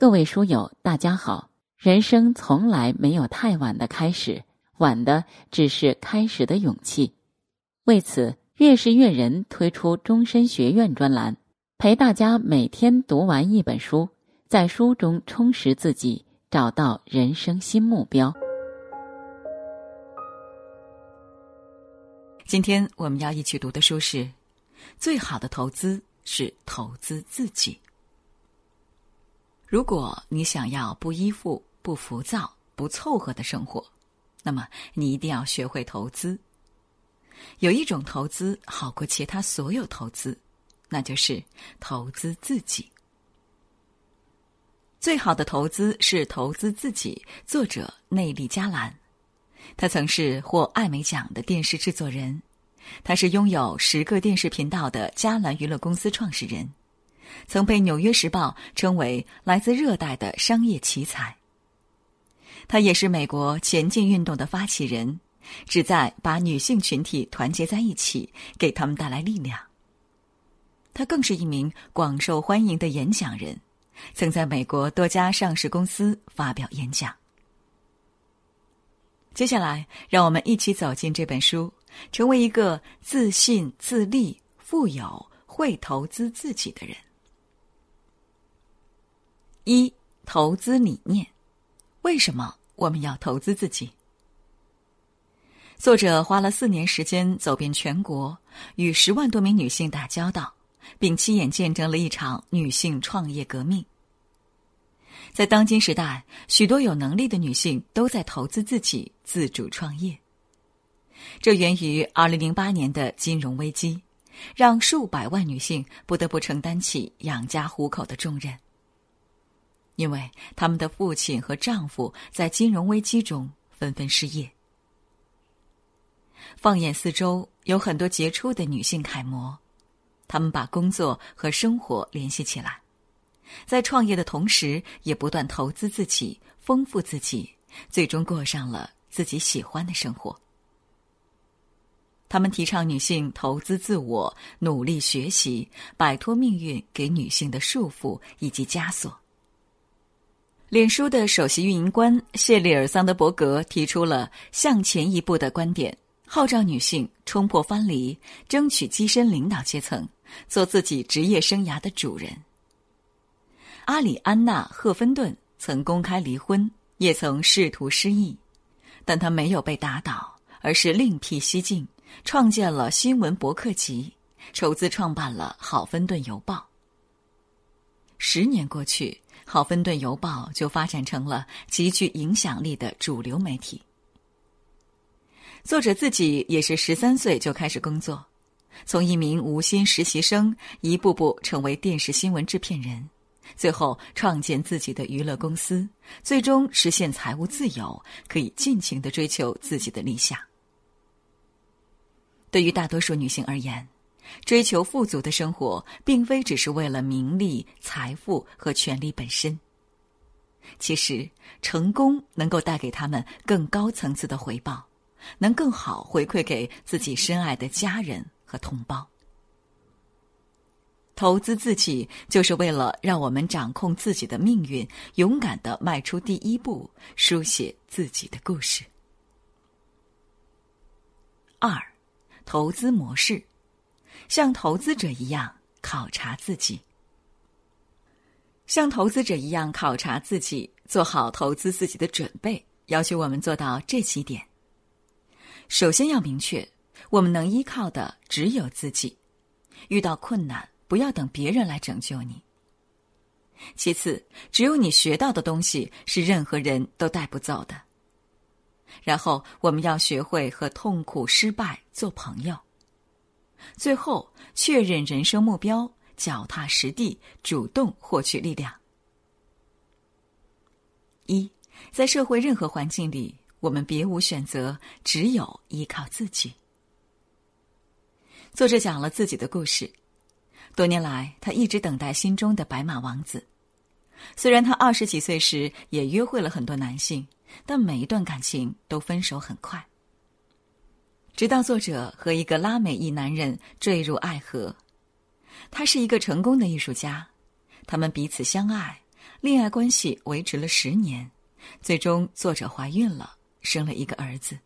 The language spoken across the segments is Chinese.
各位书友，大家好。人生从来没有太晚的开始，晚的只是开始的勇气。为此，越是阅人推出终身学院专栏，陪大家每天读完一本书，在书中充实自己，找到人生新目标。今天我们要一起读的书是《最好的投资是投资自己》。如果你想要不依附、不浮躁、不凑合的生活，那么你一定要学会投资。有一种投资好过其他所有投资，那就是投资自己。最好的投资是投资自己。作者内利加兰，他曾是获艾美奖的电视制作人，他是拥有十个电视频道的加兰娱乐公司创始人。曾被《纽约时报》称为来自热带的商业奇才。他也是美国前进运动的发起人，旨在把女性群体团结在一起，给他们带来力量。他更是一名广受欢迎的演讲人，曾在美国多家上市公司发表演讲。接下来，让我们一起走进这本书，成为一个自信、自立、富有、会投资自己的人。一投资理念，为什么我们要投资自己？作者花了四年时间走遍全国，与十万多名女性打交道，并亲眼见证了一场女性创业革命。在当今时代，许多有能力的女性都在投资自己，自主创业。这源于二零零八年的金融危机，让数百万女性不得不承担起养家糊口的重任。因为他们的父亲和丈夫在金融危机中纷纷失业。放眼四周，有很多杰出的女性楷模，她们把工作和生活联系起来，在创业的同时，也不断投资自己，丰富自己，最终过上了自己喜欢的生活。他们提倡女性投资自我，努力学习，摆脱命运给女性的束缚以及枷锁。脸书的首席运营官谢利尔·桑德伯格提出了“向前一步”的观点，号召女性冲破藩篱，争取跻身领导阶层，做自己职业生涯的主人。阿里安娜·赫芬顿曾公开离婚，也曾试图失忆，但她没有被打倒，而是另辟蹊径，创建了新闻博客集，筹资创办了《好芬顿邮报》。十年过去。好芬顿邮报就发展成了极具影响力的主流媒体。作者自己也是十三岁就开始工作，从一名无薪实习生一步步成为电视新闻制片人，最后创建自己的娱乐公司，最终实现财务自由，可以尽情的追求自己的理想。对于大多数女性而言，追求富足的生活，并非只是为了名利、财富和权力本身。其实，成功能够带给他们更高层次的回报，能更好回馈给自己深爱的家人和同胞。投资自己，就是为了让我们掌控自己的命运，勇敢的迈出第一步，书写自己的故事。二，投资模式。像投资者一样考察自己，像投资者一样考察自己，做好投资自己的准备，要求我们做到这几点。首先要明确，我们能依靠的只有自己，遇到困难不要等别人来拯救你。其次，只有你学到的东西是任何人都带不走的。然后，我们要学会和痛苦、失败做朋友。最后，确认人生目标，脚踏实地，主动获取力量。一，在社会任何环境里，我们别无选择，只有依靠自己。作者讲了自己的故事，多年来，他一直等待心中的白马王子。虽然他二十几岁时也约会了很多男性，但每一段感情都分手很快。直到作者和一个拉美裔男人坠入爱河，他是一个成功的艺术家，他们彼此相爱，恋爱关系维持了十年，最终作者怀孕了，生了一个儿子。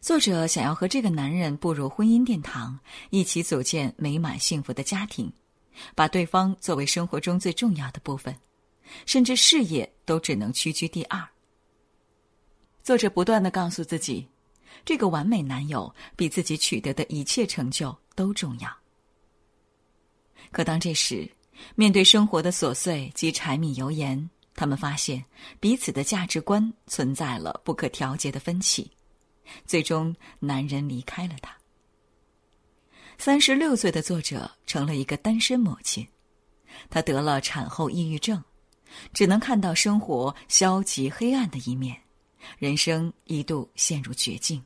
作者想要和这个男人步入婚姻殿堂，一起组建美满幸福的家庭，把对方作为生活中最重要的部分，甚至事业都只能屈居第二。作者不断的告诉自己，这个完美男友比自己取得的一切成就都重要。可当这时，面对生活的琐碎及柴米油盐，他们发现彼此的价值观存在了不可调节的分歧，最终男人离开了他。三十六岁的作者成了一个单身母亲，她得了产后抑郁症，只能看到生活消极黑暗的一面，人生一度陷入绝境。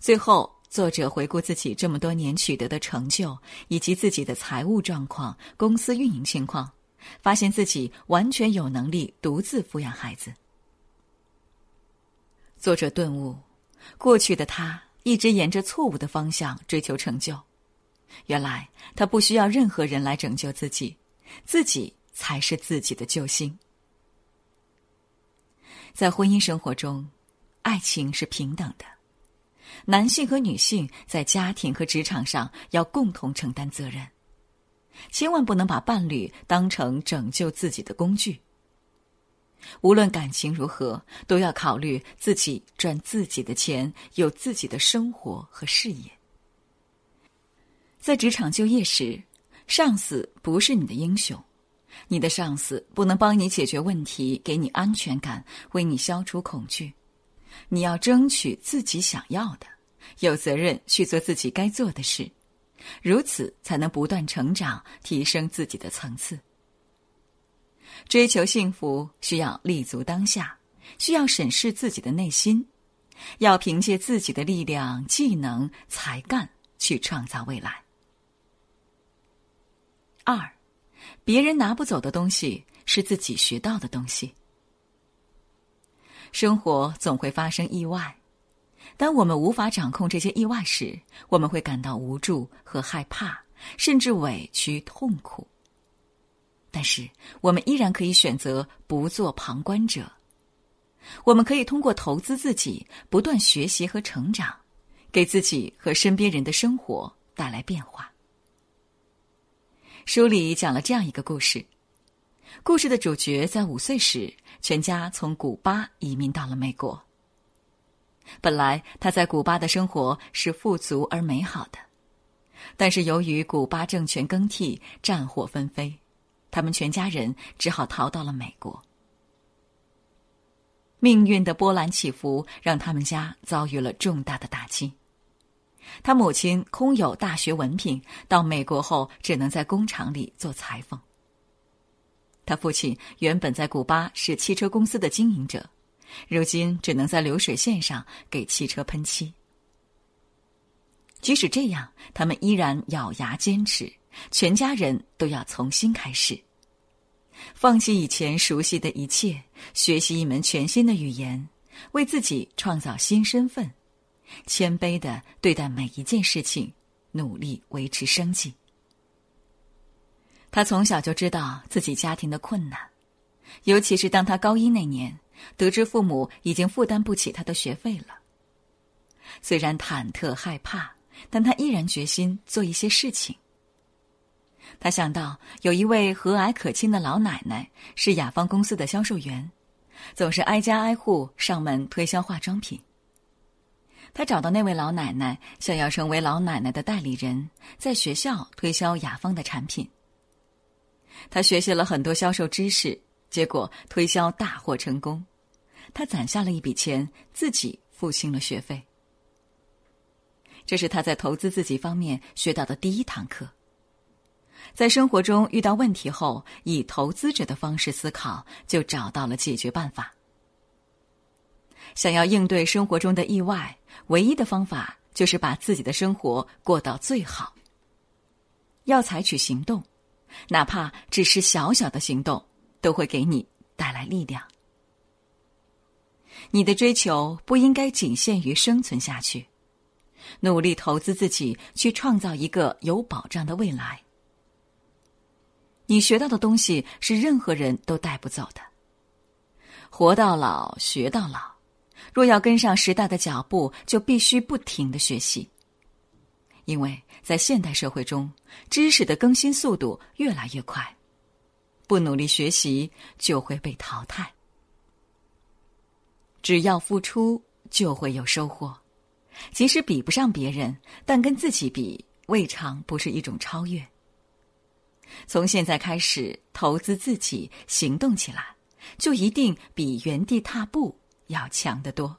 最后。作者回顾自己这么多年取得的成就，以及自己的财务状况、公司运营情况，发现自己完全有能力独自抚养孩子。作者顿悟：过去的他一直沿着错误的方向追求成就，原来他不需要任何人来拯救自己，自己才是自己的救星。在婚姻生活中，爱情是平等的。男性和女性在家庭和职场上要共同承担责任，千万不能把伴侣当成拯救自己的工具。无论感情如何，都要考虑自己赚自己的钱，有自己的生活和事业。在职场就业时，上司不是你的英雄，你的上司不能帮你解决问题，给你安全感，为你消除恐惧。你要争取自己想要的，有责任去做自己该做的事，如此才能不断成长，提升自己的层次。追求幸福需要立足当下，需要审视自己的内心，要凭借自己的力量、技能、才干去创造未来。二，别人拿不走的东西是自己学到的东西。生活总会发生意外，当我们无法掌控这些意外时，我们会感到无助和害怕，甚至委屈痛苦。但是，我们依然可以选择不做旁观者。我们可以通过投资自己，不断学习和成长，给自己和身边人的生活带来变化。书里讲了这样一个故事。故事的主角在五岁时，全家从古巴移民到了美国。本来他在古巴的生活是富足而美好的，但是由于古巴政权更替、战火纷飞，他们全家人只好逃到了美国。命运的波澜起伏让他们家遭遇了重大的打击。他母亲空有大学文凭，到美国后只能在工厂里做裁缝。他父亲原本在古巴是汽车公司的经营者，如今只能在流水线上给汽车喷漆。即使这样，他们依然咬牙坚持，全家人都要从新开始，放弃以前熟悉的一切，学习一门全新的语言，为自己创造新身份，谦卑的对待每一件事情，努力维持生计。他从小就知道自己家庭的困难，尤其是当他高一那年，得知父母已经负担不起他的学费了。虽然忐忑害怕，但他依然决心做一些事情。他想到有一位和蔼可亲的老奶奶是雅芳公司的销售员，总是挨家挨户上门推销化妆品。他找到那位老奶奶，想要成为老奶奶的代理人，在学校推销雅芳的产品。他学习了很多销售知识，结果推销大获成功。他攒下了一笔钱，自己付清了学费。这是他在投资自己方面学到的第一堂课。在生活中遇到问题后，以投资者的方式思考，就找到了解决办法。想要应对生活中的意外，唯一的方法就是把自己的生活过到最好。要采取行动。哪怕只是小小的行动，都会给你带来力量。你的追求不应该仅限于生存下去，努力投资自己，去创造一个有保障的未来。你学到的东西是任何人都带不走的。活到老，学到老。若要跟上时代的脚步，就必须不停的学习。因为在现代社会中，知识的更新速度越来越快，不努力学习就会被淘汰。只要付出，就会有收获。即使比不上别人，但跟自己比，未尝不是一种超越。从现在开始投资自己，行动起来，就一定比原地踏步要强得多。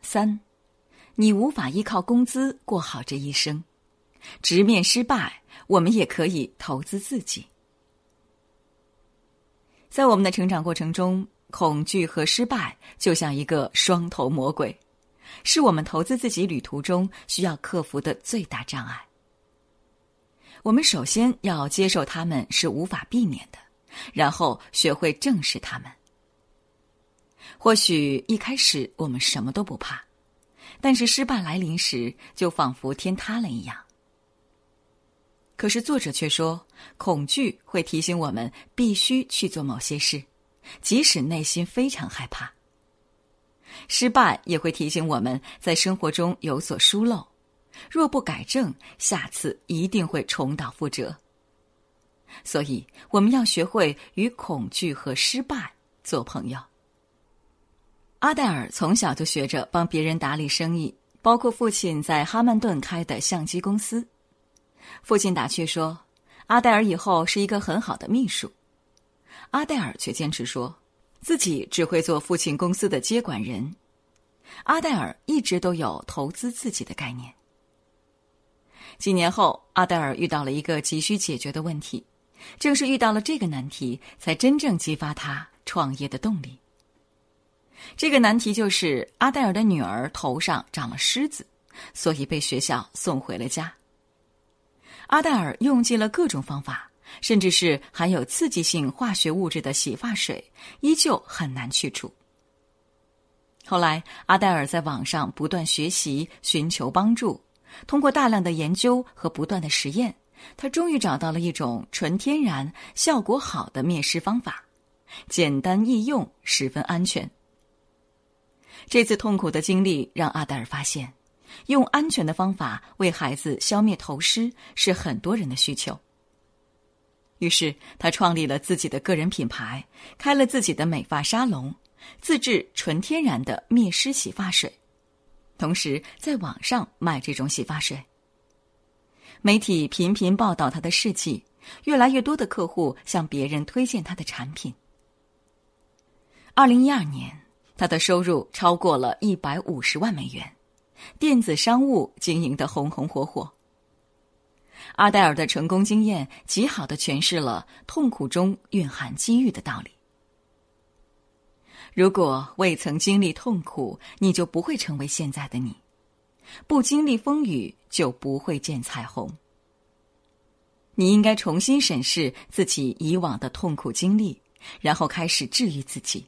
三，你无法依靠工资过好这一生，直面失败，我们也可以投资自己。在我们的成长过程中，恐惧和失败就像一个双头魔鬼。是我们投资自己旅途中需要克服的最大障碍。我们首先要接受他们是无法避免的，然后学会正视他们。或许一开始我们什么都不怕，但是失败来临时，就仿佛天塌了一样。可是作者却说，恐惧会提醒我们必须去做某些事，即使内心非常害怕。失败也会提醒我们在生活中有所疏漏，若不改正，下次一定会重蹈覆辙。所以，我们要学会与恐惧和失败做朋友。阿黛尔从小就学着帮别人打理生意，包括父亲在哈曼顿开的相机公司。父亲打趣说：“阿黛尔以后是一个很好的秘书。”阿黛尔却坚持说。自己只会做父亲公司的接管人，阿黛尔一直都有投资自己的概念。几年后，阿黛尔遇到了一个急需解决的问题，正是遇到了这个难题，才真正激发他创业的动力。这个难题就是阿黛尔的女儿头上长了虱子，所以被学校送回了家。阿黛尔用尽了各种方法。甚至是含有刺激性化学物质的洗发水，依旧很难去除。后来，阿黛尔在网上不断学习，寻求帮助。通过大量的研究和不断的实验，他终于找到了一种纯天然、效果好的灭虱方法，简单易用，十分安全。这次痛苦的经历让阿黛尔发现，用安全的方法为孩子消灭头虱是很多人的需求。于是，他创立了自己的个人品牌，开了自己的美发沙龙，自制纯天然的灭虱洗发水，同时在网上卖这种洗发水。媒体频频报道他的事迹，越来越多的客户向别人推荐他的产品。二零一二年，他的收入超过了一百五十万美元，电子商务经营的红红火火。阿黛尔的成功经验极好的诠释了痛苦中蕴含机遇的道理。如果未曾经历痛苦，你就不会成为现在的你；不经历风雨，就不会见彩虹。你应该重新审视自己以往的痛苦经历，然后开始治愈自己。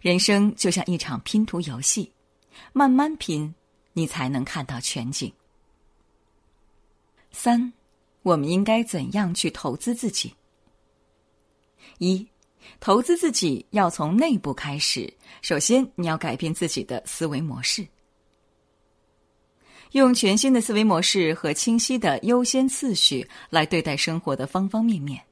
人生就像一场拼图游戏，慢慢拼，你才能看到全景。三，我们应该怎样去投资自己？一，投资自己要从内部开始。首先，你要改变自己的思维模式，用全新的思维模式和清晰的优先次序来对待生活的方方面面。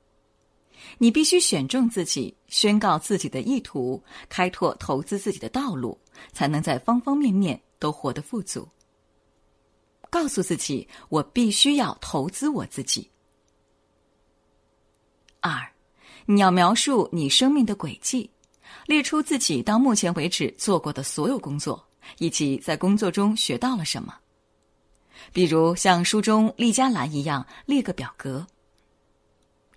你必须选中自己，宣告自己的意图，开拓投资自己的道路，才能在方方面面都活得富足。告诉自己，我必须要投资我自己。二，你要描述你生命的轨迹，列出自己到目前为止做过的所有工作，以及在工作中学到了什么。比如像书中丽佳兰一样，列个表格。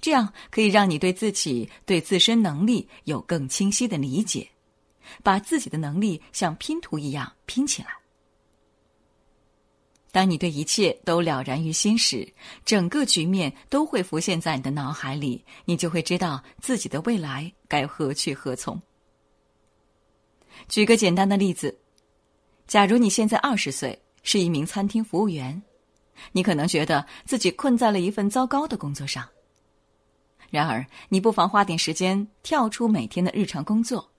这样可以让你对自己、对自身能力有更清晰的理解，把自己的能力像拼图一样拼起来。当你对一切都了然于心时，整个局面都会浮现在你的脑海里，你就会知道自己的未来该何去何从。举个简单的例子，假如你现在二十岁，是一名餐厅服务员，你可能觉得自己困在了一份糟糕的工作上。然而，你不妨花点时间跳出每天的日常工作，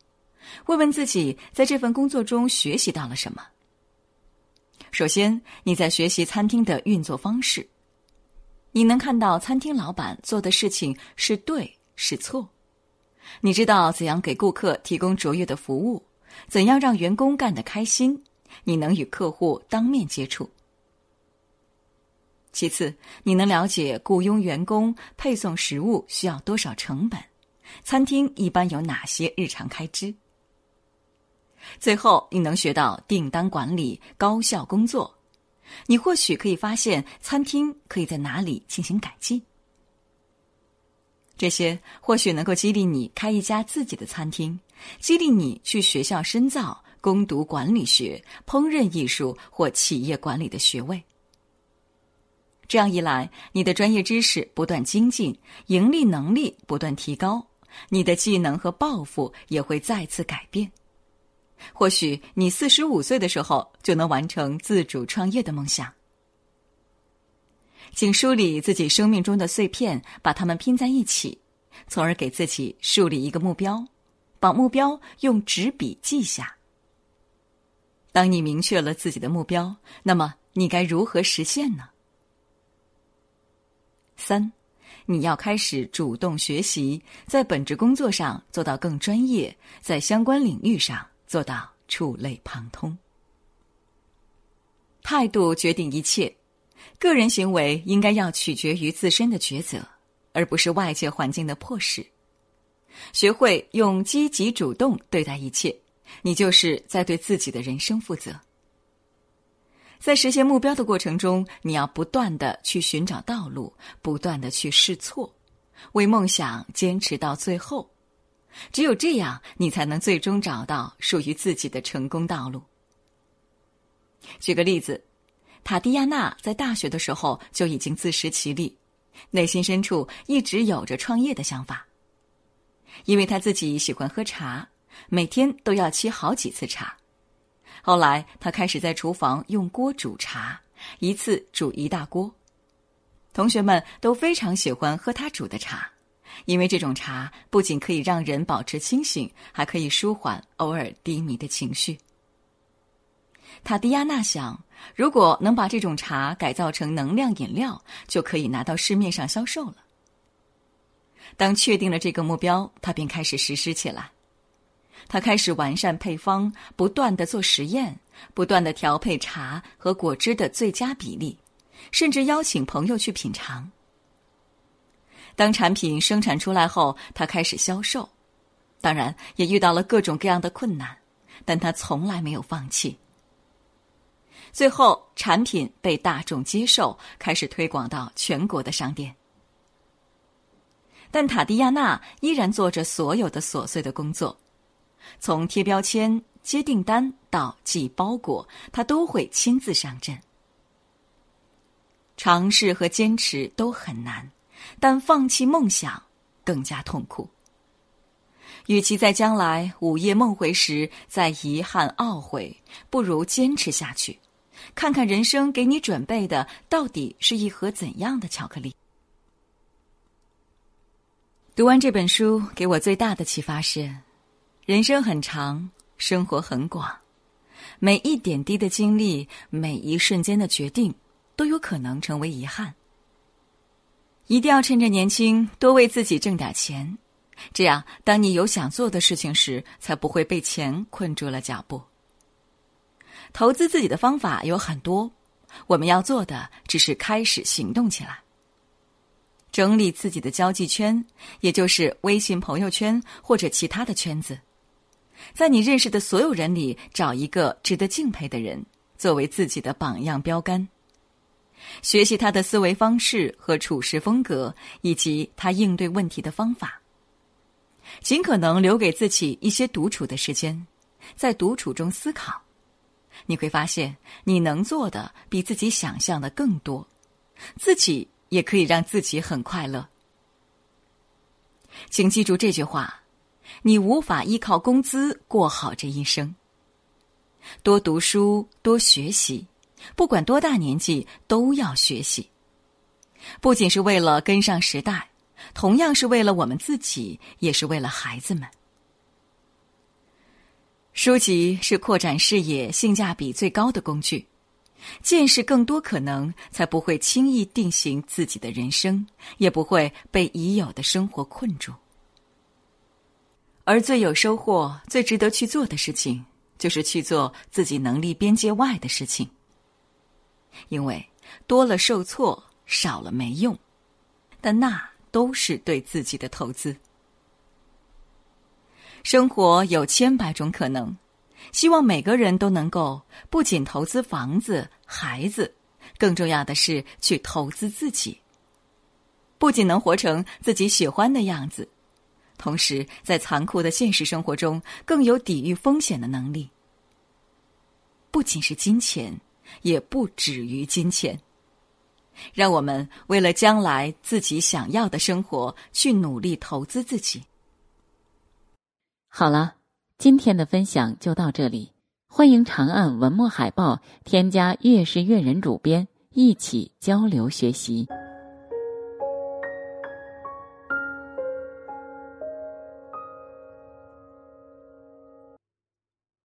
问问自己，在这份工作中学习到了什么。首先，你在学习餐厅的运作方式，你能看到餐厅老板做的事情是对是错，你知道怎样给顾客提供卓越的服务，怎样让员工干得开心，你能与客户当面接触。其次，你能了解雇佣员工、配送食物需要多少成本，餐厅一般有哪些日常开支。最后，你能学到订单管理、高效工作。你或许可以发现餐厅可以在哪里进行改进。这些或许能够激励你开一家自己的餐厅，激励你去学校深造、攻读管理学、烹饪艺术或企业管理的学位。这样一来，你的专业知识不断精进，盈利能力不断提高，你的技能和抱负也会再次改变。或许你四十五岁的时候就能完成自主创业的梦想。请梳理自己生命中的碎片，把它们拼在一起，从而给自己树立一个目标，把目标用纸笔记下。当你明确了自己的目标，那么你该如何实现呢？三，你要开始主动学习，在本职工作上做到更专业，在相关领域上。做到触类旁通。态度决定一切，个人行为应该要取决于自身的抉择，而不是外界环境的迫使。学会用积极主动对待一切，你就是在对自己的人生负责。在实现目标的过程中，你要不断的去寻找道路，不断的去试错，为梦想坚持到最后。只有这样，你才能最终找到属于自己的成功道路。举个例子，塔蒂亚娜在大学的时候就已经自食其力，内心深处一直有着创业的想法。因为他自己喜欢喝茶，每天都要沏好几次茶。后来，他开始在厨房用锅煮茶，一次煮一大锅。同学们都非常喜欢喝他煮的茶。因为这种茶不仅可以让人保持清醒，还可以舒缓偶尔低迷的情绪。塔迪亚娜想，如果能把这种茶改造成能量饮料，就可以拿到市面上销售了。当确定了这个目标，他便开始实施起来。他开始完善配方，不断的做实验，不断的调配茶和果汁的最佳比例，甚至邀请朋友去品尝。当产品生产出来后，他开始销售，当然也遇到了各种各样的困难，但他从来没有放弃。最后，产品被大众接受，开始推广到全国的商店。但塔迪亚娜依然做着所有的琐碎的工作，从贴标签、接订单到寄包裹，他都会亲自上阵。尝试和坚持都很难。但放弃梦想更加痛苦。与其在将来午夜梦回时再遗憾懊悔，不如坚持下去，看看人生给你准备的到底是一盒怎样的巧克力。读完这本书，给我最大的启发是：人生很长，生活很广，每一点滴的经历，每一瞬间的决定，都有可能成为遗憾。一定要趁着年轻多为自己挣点钱，这样当你有想做的事情时，才不会被钱困住了脚步。投资自己的方法有很多，我们要做的只是开始行动起来。整理自己的交际圈，也就是微信朋友圈或者其他的圈子，在你认识的所有人里找一个值得敬佩的人，作为自己的榜样标杆。学习他的思维方式和处事风格，以及他应对问题的方法。尽可能留给自己一些独处的时间，在独处中思考，你会发现你能做的比自己想象的更多，自己也可以让自己很快乐。请记住这句话：你无法依靠工资过好这一生。多读书，多学习。不管多大年纪都要学习。不仅是为了跟上时代，同样是为了我们自己，也是为了孩子们。书籍是扩展视野、性价比最高的工具，见识更多可能，才不会轻易定型自己的人生，也不会被已有的生活困住。而最有收获、最值得去做的事情，就是去做自己能力边界外的事情。因为多了受挫，少了没用，但那都是对自己的投资。生活有千百种可能，希望每个人都能够不仅投资房子、孩子，更重要的是去投资自己。不仅能活成自己喜欢的样子，同时在残酷的现实生活中更有抵御风险的能力。不仅是金钱，也不止于金钱。让我们为了将来自己想要的生活去努力投资自己。好了，今天的分享就到这里。欢迎长按文末海报添加“月是月人”主编，一起交流学习。